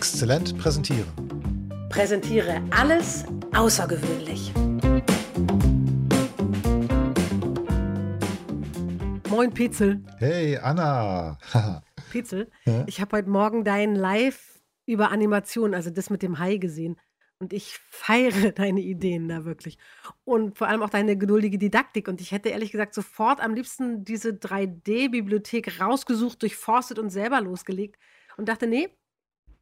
Exzellent präsentieren. Präsentiere alles außergewöhnlich. Moin Petzel. Hey Anna. Petzel, ja? ich habe heute Morgen dein Live über Animation, also das mit dem Hai gesehen. Und ich feiere deine Ideen da wirklich. Und vor allem auch deine geduldige Didaktik. Und ich hätte ehrlich gesagt sofort am liebsten diese 3D-Bibliothek rausgesucht, durchforstet und selber losgelegt. Und dachte, nee,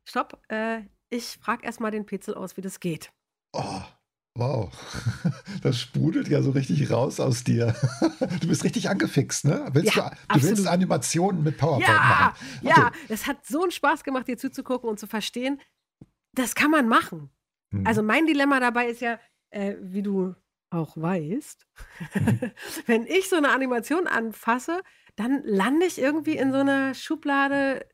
stopp, äh, ich frage erstmal den Petzel aus, wie das geht. Oh, wow. Das sprudelt ja so richtig raus aus dir. Du bist richtig angefixt, ne? Willst ja, du, du willst Animationen mit PowerPoint ja, machen? Okay. Ja, es hat so einen Spaß gemacht, dir zuzugucken und zu verstehen, das kann man machen. Hm. Also mein Dilemma dabei ist ja, äh, wie du auch weißt, mhm. wenn ich so eine Animation anfasse, dann lande ich irgendwie in so einer Schublade,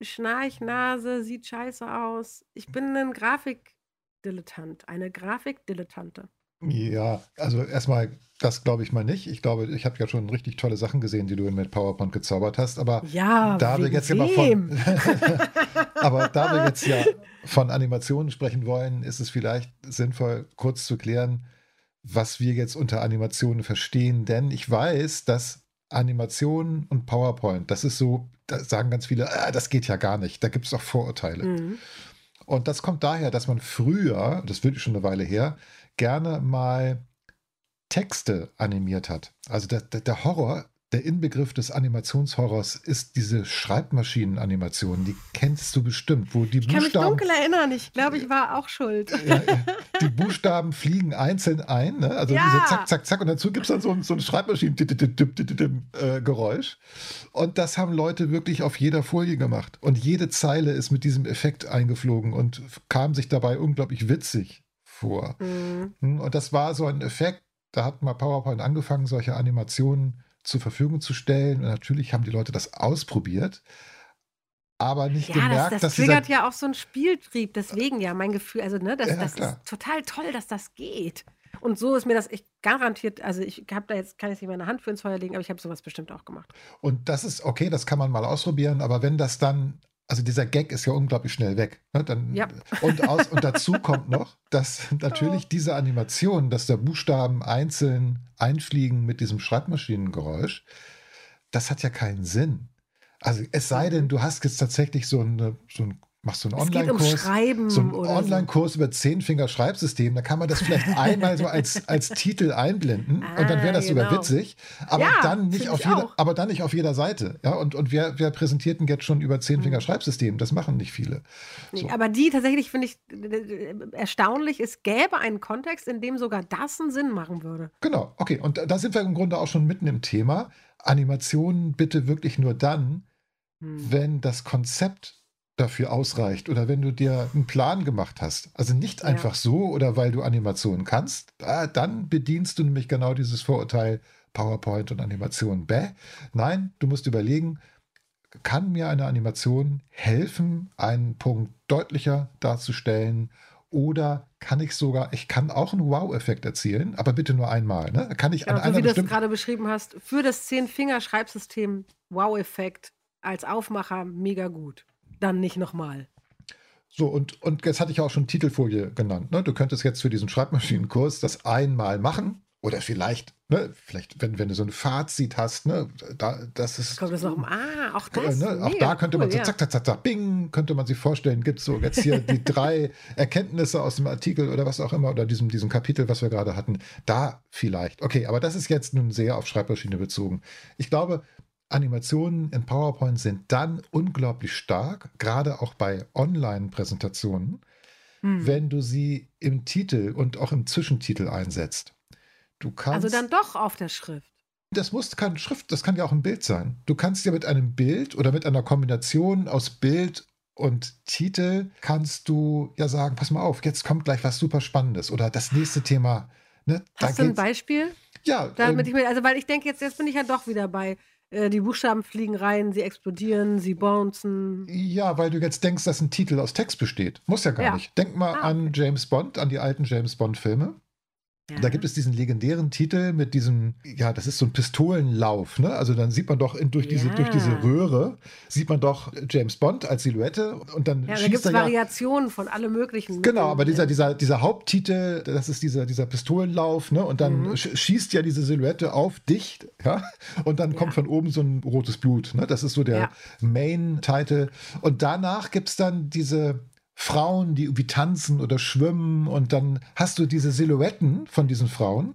Schnarchnase, sieht scheiße aus. Ich bin ein Grafikdilettant, eine Grafikdilettante. Ja, also erstmal, das glaube ich mal nicht. Ich glaube, ich habe ja schon richtig tolle Sachen gesehen, die du mit PowerPoint gezaubert hast, aber ja, da wir jetzt mal von aber da wir jetzt ja von Animationen sprechen wollen, ist es vielleicht sinnvoll, kurz zu klären, was wir jetzt unter Animationen verstehen, denn ich weiß, dass Animationen und PowerPoint, das ist so, da sagen ganz viele, ah, das geht ja gar nicht, da gibt es auch Vorurteile. Mhm. Und das kommt daher, dass man früher, das wird schon eine Weile her, gerne mal Texte animiert hat. Also der, der, der Horror der Inbegriff des Animationshorrors ist diese Schreibmaschinenanimation. Die kennst du bestimmt, wo die ich Buchstaben. Ich kann mich dunkel erinnern. Ich glaube, ich war auch schuld. Ja, die Buchstaben fliegen einzeln ein. Ne? Also ja. diese Zack, Zack, Zack. Und dazu gibt es dann so, so ein Schreibmaschinen-Geräusch. Und das haben Leute wirklich auf jeder Folie gemacht. Und jede Zeile ist mit diesem Effekt eingeflogen und kam sich dabei unglaublich witzig vor. Mhm. Hm, und das war so ein Effekt. Da hat mal PowerPoint angefangen, solche Animationen zur Verfügung zu stellen. Und natürlich haben die Leute das ausprobiert, aber nicht ja, gemerkt, das, das dass triggert ja auch so einen Spieltrieb. Deswegen ja mein Gefühl, also ne, das, ja, das ist total toll, dass das geht. Und so ist mir das echt garantiert, also ich habe da jetzt, kann ich nicht meine Hand für ins Feuer legen, aber ich habe sowas bestimmt auch gemacht. Und das ist okay, das kann man mal ausprobieren, aber wenn das dann also dieser Gag ist ja unglaublich schnell weg. Ne? Dann, ja. und, aus, und dazu kommt noch, dass natürlich diese Animation, dass da Buchstaben einzeln einfliegen mit diesem Schreibmaschinengeräusch, das hat ja keinen Sinn. Also es sei denn, du hast jetzt tatsächlich so, eine, so ein machst du einen Online-Kurs, um so einen Online-Kurs so. über Zehnfinger-Schreibsystem, da kann man das vielleicht einmal so als, als Titel einblenden ah, und dann wäre das genau. sogar witzig, aber ja, dann nicht auf jeder, aber dann nicht auf jeder Seite. Ja, und, und wer, wer präsentiert denn jetzt schon über Zehnfinger-Schreibsystem? Das machen nicht viele. So. Nee, aber die tatsächlich finde ich erstaunlich, es gäbe einen Kontext, in dem sogar das einen Sinn machen würde. Genau, okay. Und da sind wir im Grunde auch schon mitten im Thema. Animationen bitte wirklich nur dann, hm. wenn das Konzept dafür ausreicht oder wenn du dir einen Plan gemacht hast. Also nicht ja. einfach so oder weil du Animationen kannst, dann bedienst du nämlich genau dieses Vorurteil PowerPoint und Animation. Bäh. Nein, du musst überlegen, kann mir eine Animation helfen, einen Punkt deutlicher darzustellen oder kann ich sogar, ich kann auch einen Wow-Effekt erzielen, aber bitte nur einmal. Ne? Kann ich genau, an so wie du es gerade beschrieben hast, für das Zehn-Finger-Schreibsystem Wow-Effekt als Aufmacher mega gut dann nicht nochmal. So, und, und jetzt hatte ich auch schon Titelfolie genannt. Ne? Du könntest jetzt für diesen Schreibmaschinenkurs das einmal machen. Oder vielleicht, ne, vielleicht, wenn, wenn du so ein Fazit hast, ne, da, das ist. Kommt das noch Ah, auch das. Ne, auch da könnte cool, man so zack, zack, zack, zack, bing, könnte man sich vorstellen, gibt es so jetzt hier die drei Erkenntnisse aus dem Artikel oder was auch immer, oder diesem, diesem Kapitel, was wir gerade hatten. Da vielleicht. Okay, aber das ist jetzt nun sehr auf Schreibmaschine bezogen. Ich glaube, Animationen in PowerPoint sind dann unglaublich stark, gerade auch bei Online-Präsentationen, hm. wenn du sie im Titel und auch im Zwischentitel einsetzt. Du kannst, also dann doch auf der Schrift. Das muss keine Schrift, das kann ja auch ein Bild sein. Du kannst ja mit einem Bild oder mit einer Kombination aus Bild und Titel kannst du ja sagen, pass mal auf, jetzt kommt gleich was super Spannendes oder das nächste Thema. Ne, Hast du ein Beispiel? Ja. Damit ähm, ich mir, also weil ich denke, jetzt, jetzt bin ich ja doch wieder bei äh, die Buchstaben fliegen rein, sie explodieren, sie bouncen. Ja, weil du jetzt denkst, dass ein Titel aus Text besteht. Muss ja gar ja. nicht. Denk mal ah, an James Bond, an die alten James Bond-Filme. Ja. Da gibt es diesen legendären Titel mit diesem, ja, das ist so ein Pistolenlauf, ne? Also dann sieht man doch in, durch, diese, ja. durch diese Röhre, sieht man doch James Bond als Silhouette und dann ja, da gibt es Variationen von allem möglichen. Genau, aber dieser, dieser, dieser Haupttitel, das ist dieser, dieser Pistolenlauf, ne? Und dann mhm. schießt ja diese Silhouette auf dich, ja? Und dann kommt von oben so ein rotes Blut, ne? Das ist so der Main-Titel. Und danach gibt es dann diese Frauen, die irgendwie tanzen oder schwimmen und dann hast du diese Silhouetten von diesen Frauen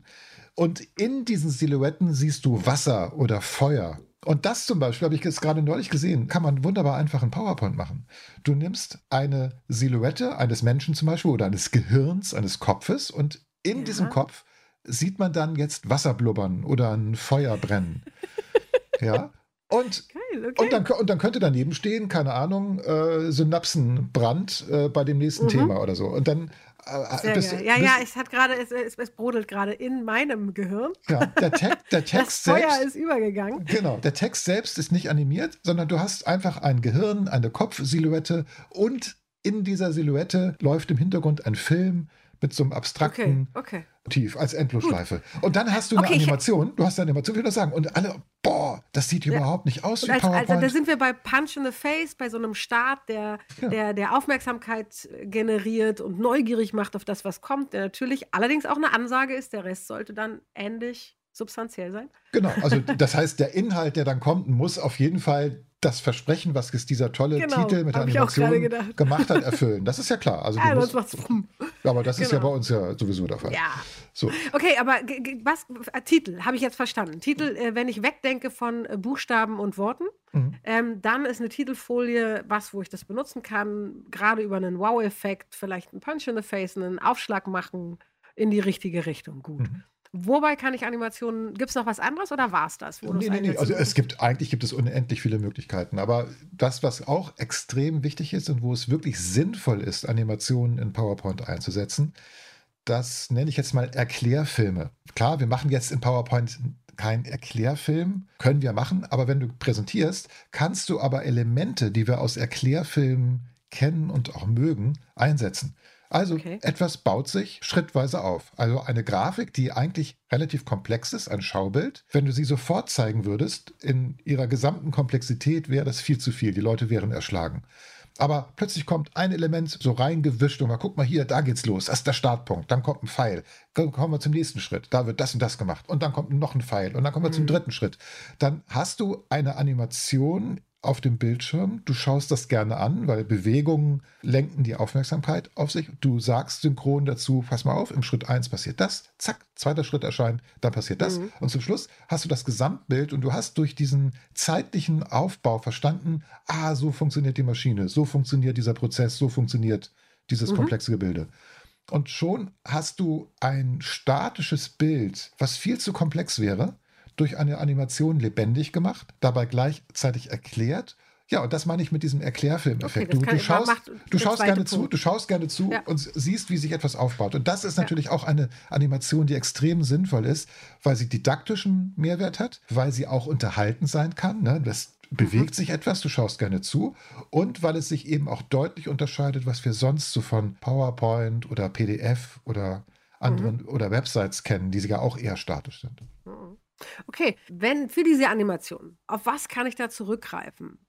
und in diesen Silhouetten siehst du Wasser oder Feuer. Und das zum Beispiel habe ich jetzt gerade neulich gesehen, kann man wunderbar einfach in PowerPoint machen. Du nimmst eine Silhouette eines Menschen zum Beispiel oder eines Gehirns, eines Kopfes und in ja. diesem Kopf sieht man dann jetzt Wasser blubbern oder ein Feuer brennen. ja. Und, Geil, okay. und, dann, und dann könnte daneben stehen, keine Ahnung, äh, Synapsenbrand äh, bei dem nächsten mhm. Thema oder so. Und dann äh, bist, ja, bist, ja, es hat gerade, es, es, es, brodelt gerade in meinem Gehirn. Ja, der, Te der Text das Feuer selbst, ist übergegangen. Genau, der Text selbst ist nicht animiert, sondern du hast einfach ein Gehirn, eine Kopfsilhouette und in dieser Silhouette läuft im Hintergrund ein Film mit so einem abstrakten okay, okay. Motiv als Endlosschleife. Und dann hast du eine okay, Animation, du hast eine Animation, wie wir das sagen, und alle, boah, das sieht ja. überhaupt nicht aus wie als, PowerPoint. Also da sind wir bei Punch in the Face, bei so einem Start, der, ja. der, der Aufmerksamkeit generiert und neugierig macht auf das, was kommt, der natürlich allerdings auch eine Ansage ist, der Rest sollte dann ähnlich substanziell sein. Genau, also das heißt, der Inhalt, der dann kommt, muss auf jeden Fall das Versprechen, was es dieser tolle genau, Titel mit der Animation gemacht hat, erfüllen. Das ist ja klar. Also ja, musst, aber das genau. ist ja genau. bei uns ja sowieso der Fall. Ja. So. Okay, aber was äh, Titel habe ich jetzt verstanden. Titel, äh, wenn ich wegdenke von äh, Buchstaben und Worten, mhm. ähm, dann ist eine Titelfolie was, wo ich das benutzen kann, gerade über einen Wow-Effekt, vielleicht einen Punch in the Face, einen Aufschlag machen in die richtige Richtung. Gut. Mhm. Wobei kann ich Animationen, gibt es noch was anderes oder war es das? nee, nee, nee. Also es gibt, eigentlich gibt es unendlich viele Möglichkeiten. Aber das, was auch extrem wichtig ist und wo es wirklich sinnvoll ist, Animationen in PowerPoint einzusetzen, das nenne ich jetzt mal Erklärfilme. Klar, wir machen jetzt in PowerPoint keinen Erklärfilm, können wir machen, aber wenn du präsentierst, kannst du aber Elemente, die wir aus Erklärfilmen kennen und auch mögen, einsetzen. Also okay. etwas baut sich schrittweise auf. Also eine Grafik, die eigentlich relativ komplex ist, ein Schaubild. Wenn du sie sofort zeigen würdest, in ihrer gesamten Komplexität wäre das viel zu viel. Die Leute wären erschlagen. Aber plötzlich kommt ein Element so reingewischt und mal guck mal hier, da geht's los. Das ist der Startpunkt. Dann kommt ein Pfeil. Dann kommen wir zum nächsten Schritt. Da wird das und das gemacht. Und dann kommt noch ein Pfeil. Und dann kommen wir mhm. zum dritten Schritt. Dann hast du eine Animation auf dem Bildschirm. Du schaust das gerne an, weil Bewegungen lenken die Aufmerksamkeit auf sich. Du sagst synchron dazu, pass mal auf, im Schritt 1 passiert das, zack, zweiter Schritt erscheint, dann passiert das. Mhm. Und zum Schluss hast du das Gesamtbild und du hast durch diesen zeitlichen Aufbau verstanden, ah, so funktioniert die Maschine, so funktioniert dieser Prozess, so funktioniert dieses mhm. komplexe Gebilde. Und schon hast du ein statisches Bild, was viel zu komplex wäre, durch eine Animation lebendig gemacht, dabei gleichzeitig erklärt. Ja, und das meine ich mit diesem Erklärfilmeffekt. Okay, du, du, schaust, du schaust gerne Punkt. zu, du schaust gerne zu ja. und siehst, wie sich etwas aufbaut. Und das ist natürlich ja. auch eine Animation, die extrem sinnvoll ist, weil sie didaktischen Mehrwert hat, weil sie auch unterhalten sein kann. Ne? Das bewegt mhm. sich etwas, du schaust gerne zu und weil es sich eben auch deutlich unterscheidet, was wir sonst so von PowerPoint oder PDF oder anderen mhm. oder Websites kennen, die ja auch eher statisch sind. Mhm. Okay, wenn für diese Animation, auf was kann ich da zurückgreifen?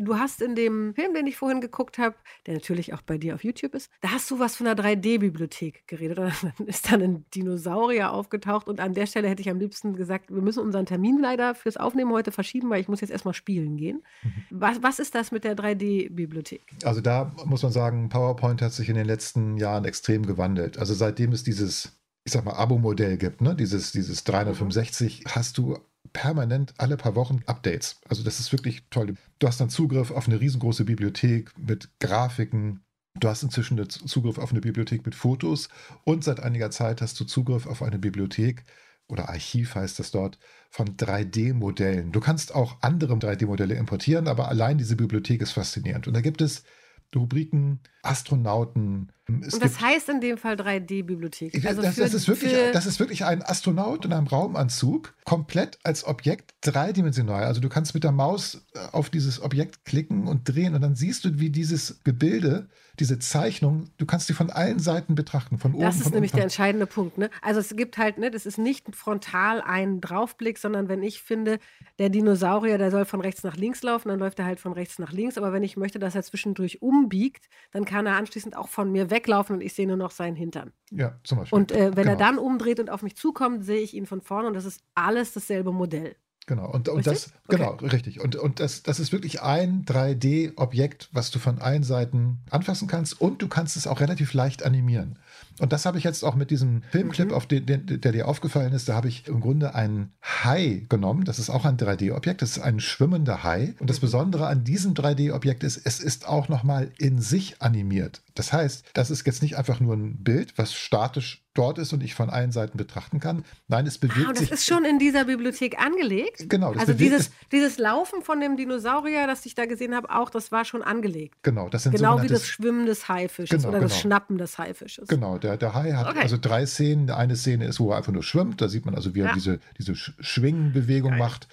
Du hast in dem Film, den ich vorhin geguckt habe, der natürlich auch bei dir auf YouTube ist, da hast du was von einer 3D-Bibliothek geredet. Und dann ist dann ein Dinosaurier aufgetaucht. Und an der Stelle hätte ich am liebsten gesagt, wir müssen unseren Termin leider fürs Aufnehmen heute verschieben, weil ich muss jetzt erstmal spielen gehen. Mhm. Was, was ist das mit der 3D-Bibliothek? Also da muss man sagen, PowerPoint hat sich in den letzten Jahren extrem gewandelt. Also seitdem es dieses ich sag mal, Abo-Modell gibt, ne? dieses, dieses 365, hast du permanent alle paar Wochen Updates. Also das ist wirklich toll. Du hast dann Zugriff auf eine riesengroße Bibliothek mit Grafiken. Du hast inzwischen Zugriff auf eine Bibliothek mit Fotos und seit einiger Zeit hast du Zugriff auf eine Bibliothek oder Archiv heißt das dort von 3D-Modellen. Du kannst auch andere 3D-Modelle importieren, aber allein diese Bibliothek ist faszinierend. Und da gibt es Rubriken Astronauten, Es und das heißt in dem Fall 3D-Bibliothek. Also das, das, ist wirklich, das ist wirklich ein Astronaut in einem Raumanzug, komplett als Objekt dreidimensional. Also du kannst mit der Maus äh, auf dieses Objekt klicken und drehen und dann siehst du, wie dieses Gebilde diese Zeichnung, du kannst die von allen Seiten betrachten, von oben. Das ist nämlich unten. der entscheidende Punkt. Ne? Also es gibt halt, ne, das ist nicht frontal ein Draufblick, sondern wenn ich finde, der Dinosaurier, der soll von rechts nach links laufen, dann läuft er halt von rechts nach links. Aber wenn ich möchte, dass er zwischendurch umbiegt, dann kann er anschließend auch von mir weglaufen und ich sehe nur noch seinen Hintern. Ja, zum Beispiel. Und äh, wenn genau. er dann umdreht und auf mich zukommt, sehe ich ihn von vorne und das ist alles dasselbe Modell. Genau, und, und das, genau, okay. richtig. Und, und das, das ist wirklich ein 3D-Objekt, was du von allen Seiten anfassen kannst und du kannst es auch relativ leicht animieren. Und das habe ich jetzt auch mit diesem Filmclip, mhm. auf den, den, der dir aufgefallen ist. Da habe ich im Grunde einen Hai genommen. Das ist auch ein 3D-Objekt. Das ist ein schwimmender Hai. Und das mhm. Besondere an diesem 3D-Objekt ist, es ist auch nochmal in sich animiert. Das heißt, das ist jetzt nicht einfach nur ein Bild, was statisch dort ist und ich von allen Seiten betrachten kann. Nein, es bewegt ah, das sich. Das ist schon in dieser Bibliothek angelegt. Genau. also dieses, dieses Laufen von dem Dinosaurier, das ich da gesehen habe, auch, das war schon angelegt. Genau, das sind genau wie das Schwimmen des Haifisches genau, oder genau. das Schnappen des Haifisches. Genau, der, der Hai hat okay. also drei Szenen. Eine Szene ist, wo er einfach nur schwimmt. Da sieht man also, wie er ja. diese, diese Schwingenbewegung Geil. macht.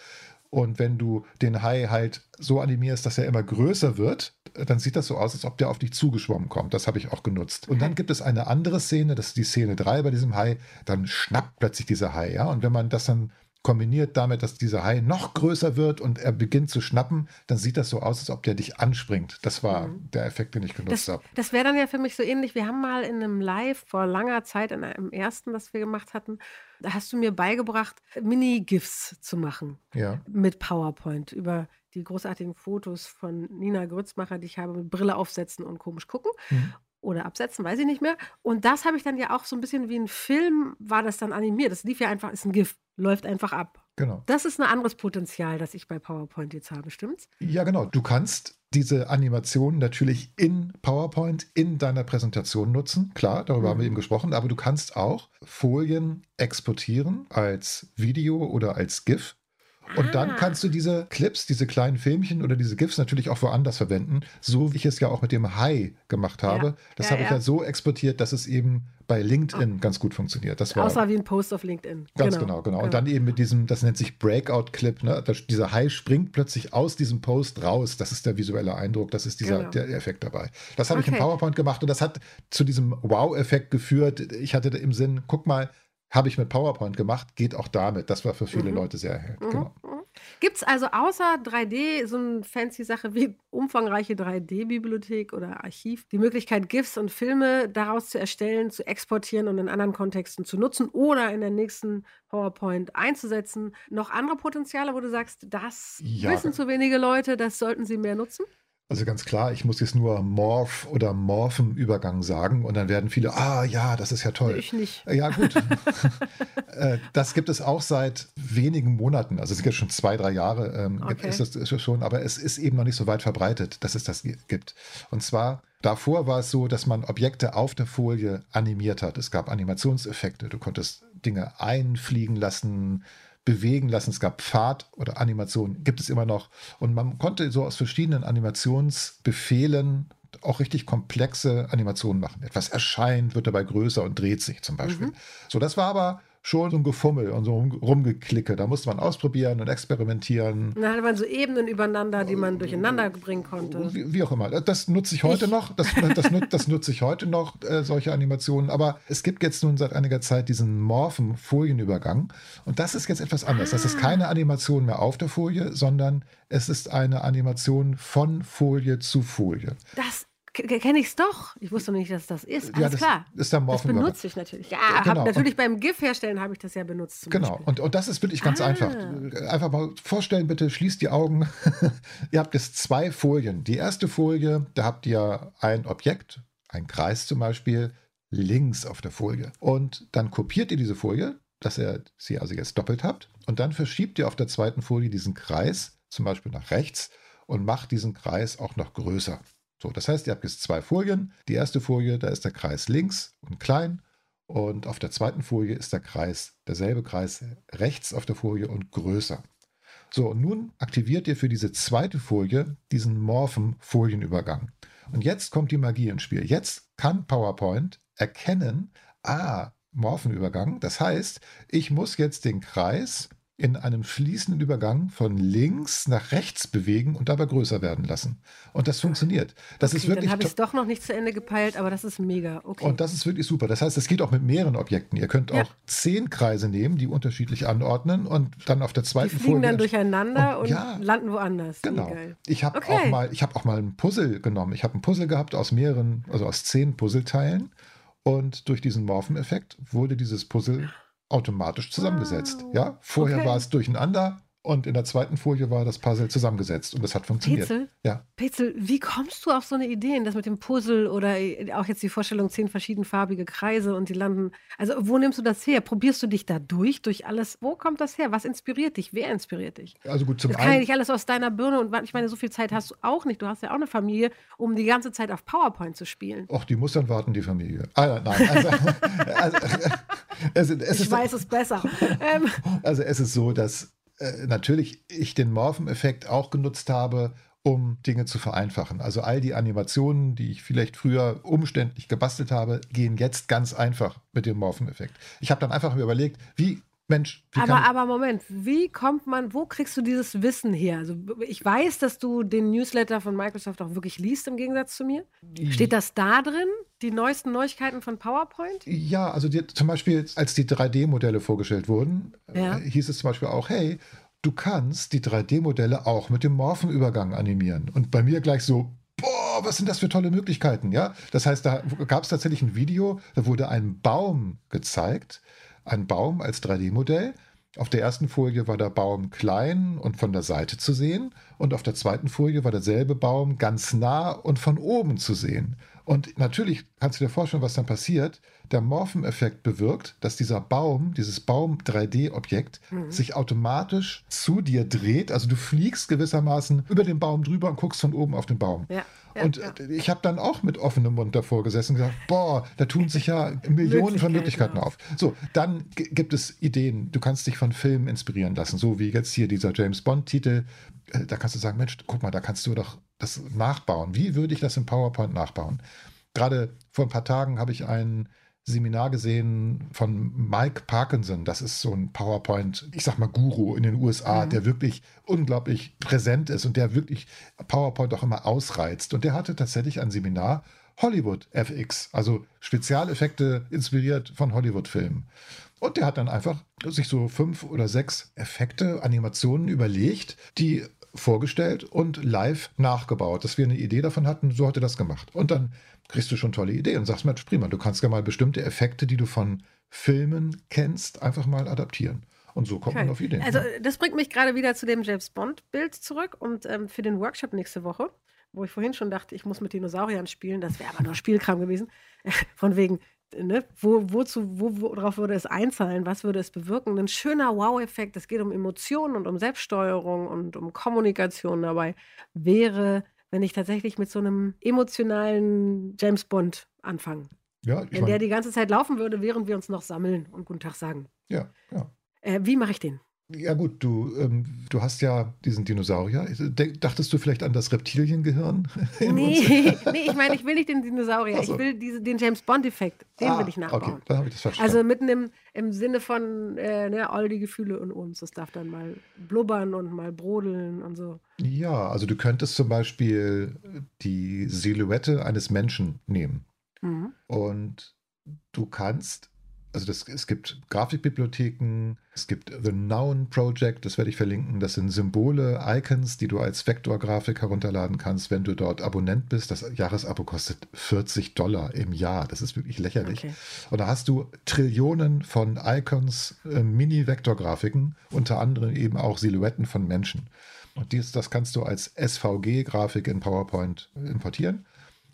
Und wenn du den Hai halt so animierst, dass er immer größer wird, dann sieht das so aus, als ob der auf dich zugeschwommen kommt. Das habe ich auch genutzt. Und dann gibt es eine andere Szene, das ist die Szene 3 bei diesem Hai, dann schnappt plötzlich dieser Hai, ja. Und wenn man das dann kombiniert damit, dass dieser Hai noch größer wird und er beginnt zu schnappen, dann sieht das so aus, als ob der dich anspringt. Das war mhm. der Effekt, den ich genutzt habe. Das wäre dann ja für mich so ähnlich. Wir haben mal in einem Live vor langer Zeit, in einem ersten, das wir gemacht hatten, da hast du mir beigebracht, Mini-GIFs zu machen. Ja. Mit PowerPoint über die großartigen Fotos von Nina Grützmacher, die ich habe mit Brille aufsetzen und komisch gucken. Mhm oder absetzen, weiß ich nicht mehr. Und das habe ich dann ja auch so ein bisschen wie ein Film, war das dann animiert. Das lief ja einfach, ist ein GIF, läuft einfach ab. Genau. Das ist ein anderes Potenzial, das ich bei PowerPoint jetzt habe, stimmt's? Ja, genau. Du kannst diese Animation natürlich in PowerPoint in deiner Präsentation nutzen. Klar, darüber mhm. haben wir mhm. eben gesprochen, aber du kannst auch Folien exportieren als Video oder als GIF und dann ah. kannst du diese Clips, diese kleinen Filmchen oder diese GIFs natürlich auch woanders verwenden, so wie ich es ja auch mit dem Hai gemacht habe. Ja. Das ja, habe ja. ich ja so exportiert, dass es eben bei LinkedIn oh. ganz gut funktioniert. Das war Außer wie ein Post auf LinkedIn. Ganz genau, genau. genau. Und dann eben mit diesem, das nennt sich Breakout-Clip, ne? dieser Hai springt plötzlich aus diesem Post raus. Das ist der visuelle Eindruck, das ist dieser genau. der Effekt dabei. Das habe okay. ich in PowerPoint gemacht und das hat zu diesem Wow-Effekt geführt. Ich hatte im Sinn, guck mal, habe ich mit PowerPoint gemacht, geht auch damit. Das war für viele mhm. Leute sehr hell. Mhm. Genau. Mhm. Gibt es also außer 3D so eine fancy Sache wie umfangreiche 3D-Bibliothek oder Archiv die Möglichkeit, GIFs und Filme daraus zu erstellen, zu exportieren und in anderen Kontexten zu nutzen oder in der nächsten PowerPoint einzusetzen? Noch andere Potenziale, wo du sagst, das ja. wissen zu wenige Leute, das sollten sie mehr nutzen? Also ganz klar, ich muss jetzt nur Morph oder Morphenübergang sagen und dann werden viele, ah ja, das ist ja toll. Ich nicht. Ja, gut. Äh, das gibt es auch seit wenigen Monaten. Also es gibt schon zwei, drei Jahre, ähm, okay. ist das schon, aber es ist eben noch nicht so weit verbreitet, dass es das gibt. Und zwar Davor war es so, dass man Objekte auf der Folie animiert hat. Es gab Animationseffekte. Du konntest Dinge einfliegen lassen, bewegen lassen. Es gab Pfad oder Animation, gibt es immer noch. Und man konnte so aus verschiedenen Animationsbefehlen auch richtig komplexe Animationen machen. Etwas erscheint, wird dabei größer und dreht sich zum Beispiel. Mhm. So, das war aber schon so ein Gefummel und so rumgeklicke. Da musste man ausprobieren und experimentieren. Da hatte man so Ebenen übereinander, die man durcheinander bringen konnte. Wie, wie auch immer. Das nutze ich heute ich. noch. Das, das, das, nutze ich heute noch, äh, solche Animationen. Aber es gibt jetzt nun seit einiger Zeit diesen Morphen-Folienübergang. Und das ist jetzt etwas anders. Ah. Das ist ah. keine Animation mehr auf der Folie, sondern es ist eine Animation von Folie zu Folie. Das Kenne ich es doch. Ich wusste nicht, dass das ist. Alles ja, das klar. Ist der das benutze ich natürlich. Ja, genau. hab, natürlich und, beim GIF herstellen habe ich das ja benutzt. genau. Und, und das ist wirklich ganz ah. einfach. Einfach mal vorstellen, bitte schließt die Augen. ihr habt jetzt zwei Folien. Die erste Folie, da habt ihr ein Objekt, ein Kreis zum Beispiel, links auf der Folie. Und dann kopiert ihr diese Folie, dass ihr sie also jetzt doppelt habt. Und dann verschiebt ihr auf der zweiten Folie diesen Kreis, zum Beispiel nach rechts, und macht diesen Kreis auch noch größer. So, das heißt, ihr habt jetzt zwei Folien. Die erste Folie, da ist der Kreis links und klein. Und auf der zweiten Folie ist der Kreis, derselbe Kreis rechts auf der Folie und größer. So, und nun aktiviert ihr für diese zweite Folie diesen Morphen-Folienübergang. Und jetzt kommt die Magie ins Spiel. Jetzt kann PowerPoint erkennen, ah, Morphenübergang. Das heißt, ich muss jetzt den Kreis in einem fließenden Übergang von links nach rechts bewegen und dabei größer werden lassen. Und das funktioniert. Das okay, ist wirklich. Dann habe ich es doch noch nicht zu Ende gepeilt, aber das ist mega. Okay. Und das ist wirklich super. Das heißt, es geht auch mit mehreren Objekten. Ihr könnt ja. auch zehn Kreise nehmen, die unterschiedlich anordnen und dann auf der zweiten die fliegen Folie. dann durcheinander und, und ja, landen woanders. Genau. Ich habe okay. auch mal, ich habe auch mal ein Puzzle genommen. Ich habe ein Puzzle gehabt aus mehreren, also aus zehn Puzzleteilen. Und durch diesen Morpheneffekt wurde dieses Puzzle automatisch zusammengesetzt. Wow. Ja, vorher okay. war es durcheinander und in der zweiten Folie war das Puzzle zusammengesetzt und das hat funktioniert. Petzel, ja. Petzel, wie kommst du auf so eine Idee, das mit dem Puzzle oder auch jetzt die Vorstellung, zehn verschiedenfarbige Kreise und die landen. Also, wo nimmst du das her? Probierst du dich da durch, durch alles? Wo kommt das her? Was inspiriert dich? Wer inspiriert dich? Also gut, zum das kann ja nicht alles aus deiner Birne und ich meine, so viel Zeit hast du auch nicht. Du hast ja auch eine Familie, um die ganze Zeit auf PowerPoint zu spielen. Ach, die muss dann warten, die Familie. Ah, nein, also, also, es, es ich weiß es besser. Ähm. Also, es ist so, dass äh, natürlich ich den Morphen-Effekt auch genutzt habe, um Dinge zu vereinfachen. Also all die Animationen, die ich vielleicht früher umständlich gebastelt habe, gehen jetzt ganz einfach mit dem Morphen-Effekt. Ich habe dann einfach überlegt, wie Mensch, aber, aber Moment, wie kommt man, wo kriegst du dieses Wissen her? Also ich weiß, dass du den Newsletter von Microsoft auch wirklich liest, im Gegensatz zu mir. Steht das da drin, die neuesten Neuigkeiten von PowerPoint? Ja, also die, zum Beispiel, als die 3D-Modelle vorgestellt wurden, ja. äh, hieß es zum Beispiel auch, hey, du kannst die 3D-Modelle auch mit dem Morphenübergang animieren. Und bei mir gleich so, boah, was sind das für tolle Möglichkeiten, ja? Das heißt, da gab es tatsächlich ein Video, da wurde ein Baum gezeigt, ein Baum als 3D-Modell. Auf der ersten Folie war der Baum klein und von der Seite zu sehen und auf der zweiten Folie war derselbe Baum ganz nah und von oben zu sehen. Und natürlich kannst du dir vorstellen, was dann passiert. Der Morpheneffekt bewirkt, dass dieser Baum, dieses Baum-3D-Objekt, mhm. sich automatisch zu dir dreht. Also du fliegst gewissermaßen über den Baum drüber und guckst von oben auf den Baum. Ja und ja. ich habe dann auch mit offenem Mund davor gesessen und gesagt, boah, da tun sich ja Millionen von Möglichkeiten auf. So, dann gibt es Ideen. Du kannst dich von Filmen inspirieren lassen, so wie jetzt hier dieser James Bond-Titel. Äh, da kannst du sagen, Mensch, guck mal, da kannst du doch das nachbauen. Wie würde ich das im PowerPoint nachbauen? Gerade vor ein paar Tagen habe ich einen Seminar gesehen von Mike Parkinson. Das ist so ein PowerPoint, ich sag mal Guru in den USA, mhm. der wirklich unglaublich präsent ist und der wirklich PowerPoint auch immer ausreizt. Und der hatte tatsächlich ein Seminar Hollywood FX, also Spezialeffekte inspiriert von Hollywood-Filmen. Und der hat dann einfach sich so fünf oder sechs Effekte, Animationen überlegt, die vorgestellt und live nachgebaut, dass wir eine Idee davon hatten, so hat er das gemacht. Und dann kriegst du schon tolle Ideen und sagst, Mensch, prima, du kannst ja mal bestimmte Effekte, die du von Filmen kennst, einfach mal adaptieren. Und so kommt okay. man auf Ideen. Also das bringt mich gerade wieder zu dem James Bond-Bild zurück und ähm, für den Workshop nächste Woche, wo ich vorhin schon dachte, ich muss mit Dinosauriern spielen, das wäre aber nur Spielkram gewesen. Von wegen, ne, wo, wozu, wo, worauf würde es einzahlen, was würde es bewirken? Ein schöner Wow-Effekt, es geht um Emotionen und um Selbststeuerung und um Kommunikation dabei, wäre wenn ich tatsächlich mit so einem emotionalen James Bond anfange. Ja, wenn der die ganze Zeit laufen würde, während wir uns noch sammeln und Guten Tag sagen. Ja, ja. Äh, wie mache ich den? Ja gut, du, ähm, du hast ja diesen Dinosaurier. Dachtest du vielleicht an das Reptiliengehirn? Nee, nee, ich meine, ich will nicht den Dinosaurier. So. Ich will diese, den James Bond-Effekt. Den ah, will ich nachbauen. Okay, dann habe ich das verstanden. Also mitten im, im Sinne von äh, ne, all die Gefühle in uns. Das darf dann mal blubbern und mal brodeln und so. Ja, also du könntest zum Beispiel die Silhouette eines Menschen nehmen. Mhm. Und du kannst also das, es gibt Grafikbibliotheken, es gibt The Noun Project, das werde ich verlinken. Das sind Symbole, Icons, die du als Vektorgrafik herunterladen kannst, wenn du dort Abonnent bist. Das Jahresabo kostet 40 Dollar im Jahr. Das ist wirklich lächerlich. Okay. Und da hast du Trillionen von Icons, äh, Mini-Vektorgrafiken, unter anderem eben auch Silhouetten von Menschen. Und dies, das kannst du als SVG-Grafik in PowerPoint importieren.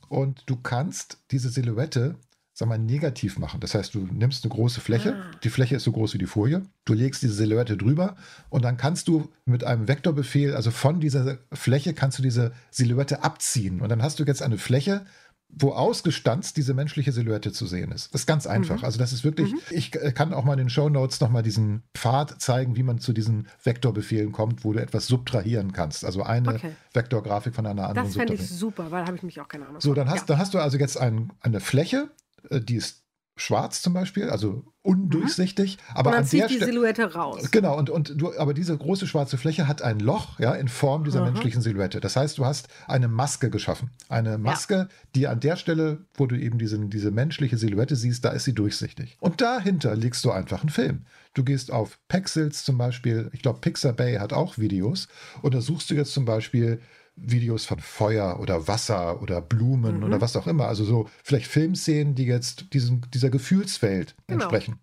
Und du kannst diese Silhouette sag mal, negativ machen. Das heißt, du nimmst eine große Fläche, ah. die Fläche ist so groß wie die Folie, du legst diese Silhouette drüber und dann kannst du mit einem Vektorbefehl, also von dieser Fläche kannst du diese Silhouette abziehen. Und dann hast du jetzt eine Fläche, wo ausgestanzt diese menschliche Silhouette zu sehen ist. Das ist ganz einfach. Mhm. Also das ist wirklich, mhm. ich kann auch mal in den Show Notes nochmal diesen Pfad zeigen, wie man zu diesen Vektorbefehlen kommt, wo du etwas subtrahieren kannst. Also eine okay. Vektorgrafik von einer anderen. Das fände ich super, weil da habe ich mich auch keine Ahnung. So, dann hast, ja. dann hast du also jetzt ein, eine Fläche, äh, die ist schwarz zum Beispiel, also undurchsichtig. Mhm. Aber und dann an zieht der die Silhouette raus. Genau, und, und du, aber diese große schwarze Fläche hat ein Loch, ja, in Form dieser mhm. menschlichen Silhouette. Das heißt, du hast eine Maske geschaffen. Eine Maske, ja. die an der Stelle, wo du eben diese, diese menschliche Silhouette siehst, da ist sie durchsichtig. Und dahinter legst du einfach einen Film. Du gehst auf Pexels zum Beispiel, ich glaube, Pixabay hat auch Videos, und da suchst du jetzt zum Beispiel Videos von Feuer oder Wasser oder Blumen mhm. oder was auch immer. Also so vielleicht Filmszenen, die jetzt diesem, dieser Gefühlswelt genau. entsprechen.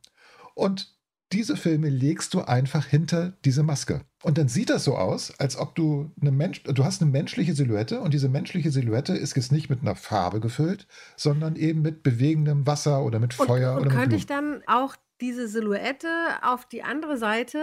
Und diese Filme legst du einfach hinter diese Maske. Und dann sieht das so aus, als ob du eine Mensch, du hast eine menschliche Silhouette und diese menschliche Silhouette ist jetzt nicht mit einer Farbe gefüllt, sondern eben mit bewegendem Wasser oder mit Feuer und, und oder könnte mit ich dann auch diese Silhouette auf die andere Seite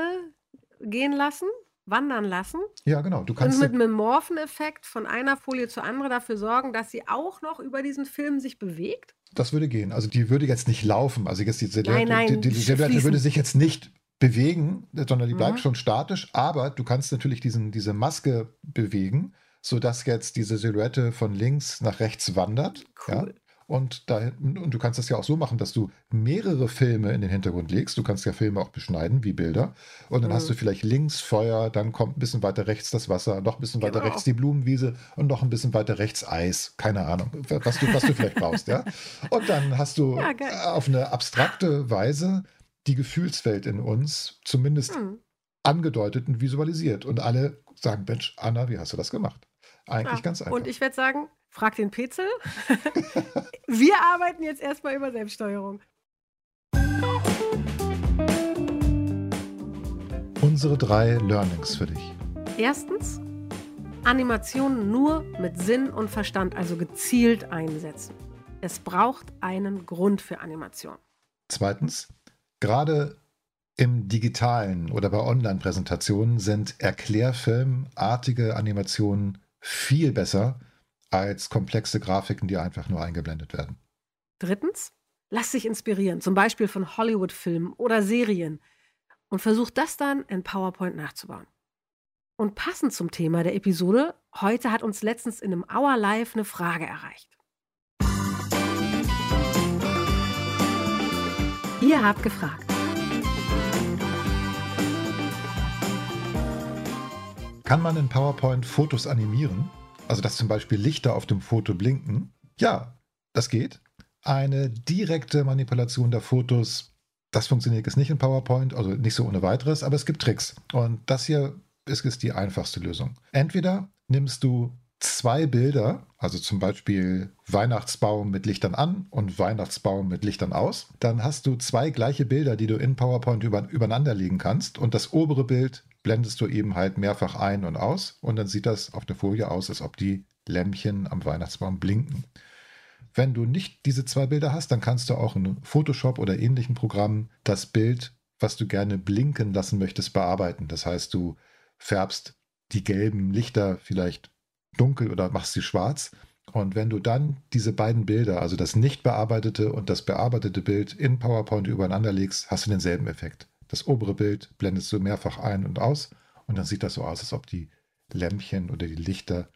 gehen lassen? Wandern lassen. Ja, genau. Du kannst und mit einem Morpheneffekt von einer Folie zur anderen dafür sorgen, dass sie auch noch über diesen Film sich bewegt? Das würde gehen. Also die würde jetzt nicht laufen. Also jetzt die Silhouette, nein, nein, die, die Silhouette würde sich jetzt nicht bewegen, sondern die bleibt mhm. schon statisch. Aber du kannst natürlich diesen, diese Maske bewegen, sodass jetzt diese Silhouette von links nach rechts wandert. Cool. Ja? Und, da, und du kannst das ja auch so machen, dass du mehrere Filme in den Hintergrund legst. Du kannst ja Filme auch beschneiden, wie Bilder. Und dann mhm. hast du vielleicht links Feuer, dann kommt ein bisschen weiter rechts das Wasser, noch ein bisschen weiter genau. rechts die Blumenwiese und noch ein bisschen weiter rechts Eis. Keine Ahnung, was du, was du vielleicht brauchst, ja. Und dann hast du ja, auf eine abstrakte Weise die Gefühlswelt in uns zumindest mhm. angedeutet und visualisiert. Und alle sagen, Mensch, Anna, wie hast du das gemacht? Eigentlich ja. ganz einfach. Und ich werde sagen, Frag den Petzel. Wir arbeiten jetzt erstmal über Selbststeuerung. Unsere drei Learnings für dich. Erstens, Animationen nur mit Sinn und Verstand, also gezielt einsetzen. Es braucht einen Grund für Animation. Zweitens, gerade im digitalen oder bei Online-Präsentationen sind erklärfilmartige Animationen viel besser als komplexe Grafiken, die einfach nur eingeblendet werden. Drittens, lass dich inspirieren, zum Beispiel von Hollywood-Filmen oder Serien und versuch das dann in PowerPoint nachzubauen. Und passend zum Thema der Episode, heute hat uns letztens in einem Hour Live eine Frage erreicht. Ihr habt gefragt. Kann man in PowerPoint Fotos animieren? Also, dass zum Beispiel Lichter auf dem Foto blinken. Ja, das geht. Eine direkte Manipulation der Fotos, das funktioniert jetzt nicht in PowerPoint, also nicht so ohne weiteres, aber es gibt Tricks. Und das hier ist, ist die einfachste Lösung. Entweder nimmst du zwei Bilder, also zum Beispiel Weihnachtsbaum mit Lichtern an und Weihnachtsbaum mit Lichtern aus, dann hast du zwei gleiche Bilder, die du in PowerPoint über, übereinander legen kannst und das obere Bild blendest du eben halt mehrfach ein und aus und dann sieht das auf der Folie aus, als ob die Lämpchen am Weihnachtsbaum blinken. Wenn du nicht diese zwei Bilder hast, dann kannst du auch in Photoshop oder ähnlichen Programmen das Bild, was du gerne blinken lassen möchtest, bearbeiten. Das heißt, du färbst die gelben Lichter vielleicht dunkel oder machst sie schwarz. Und wenn du dann diese beiden Bilder, also das nicht bearbeitete und das bearbeitete Bild in PowerPoint übereinander legst, hast du denselben Effekt. Das obere Bild blendest du mehrfach ein und aus und dann sieht das so aus, als ob die Lämpchen oder die Lichter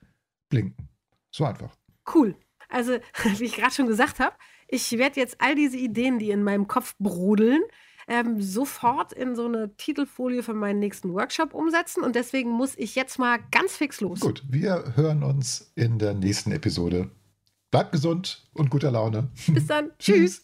blinken. So einfach. Cool. Also, wie ich gerade schon gesagt habe, ich werde jetzt all diese Ideen, die in meinem Kopf brodeln, ähm, sofort in so eine Titelfolie für meinen nächsten Workshop umsetzen. Und deswegen muss ich jetzt mal ganz fix los. Gut, wir hören uns in der nächsten Episode. Bleibt gesund und guter Laune. Bis dann. Tschüss.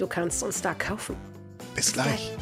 Du kannst uns da kaufen. Bis gleich.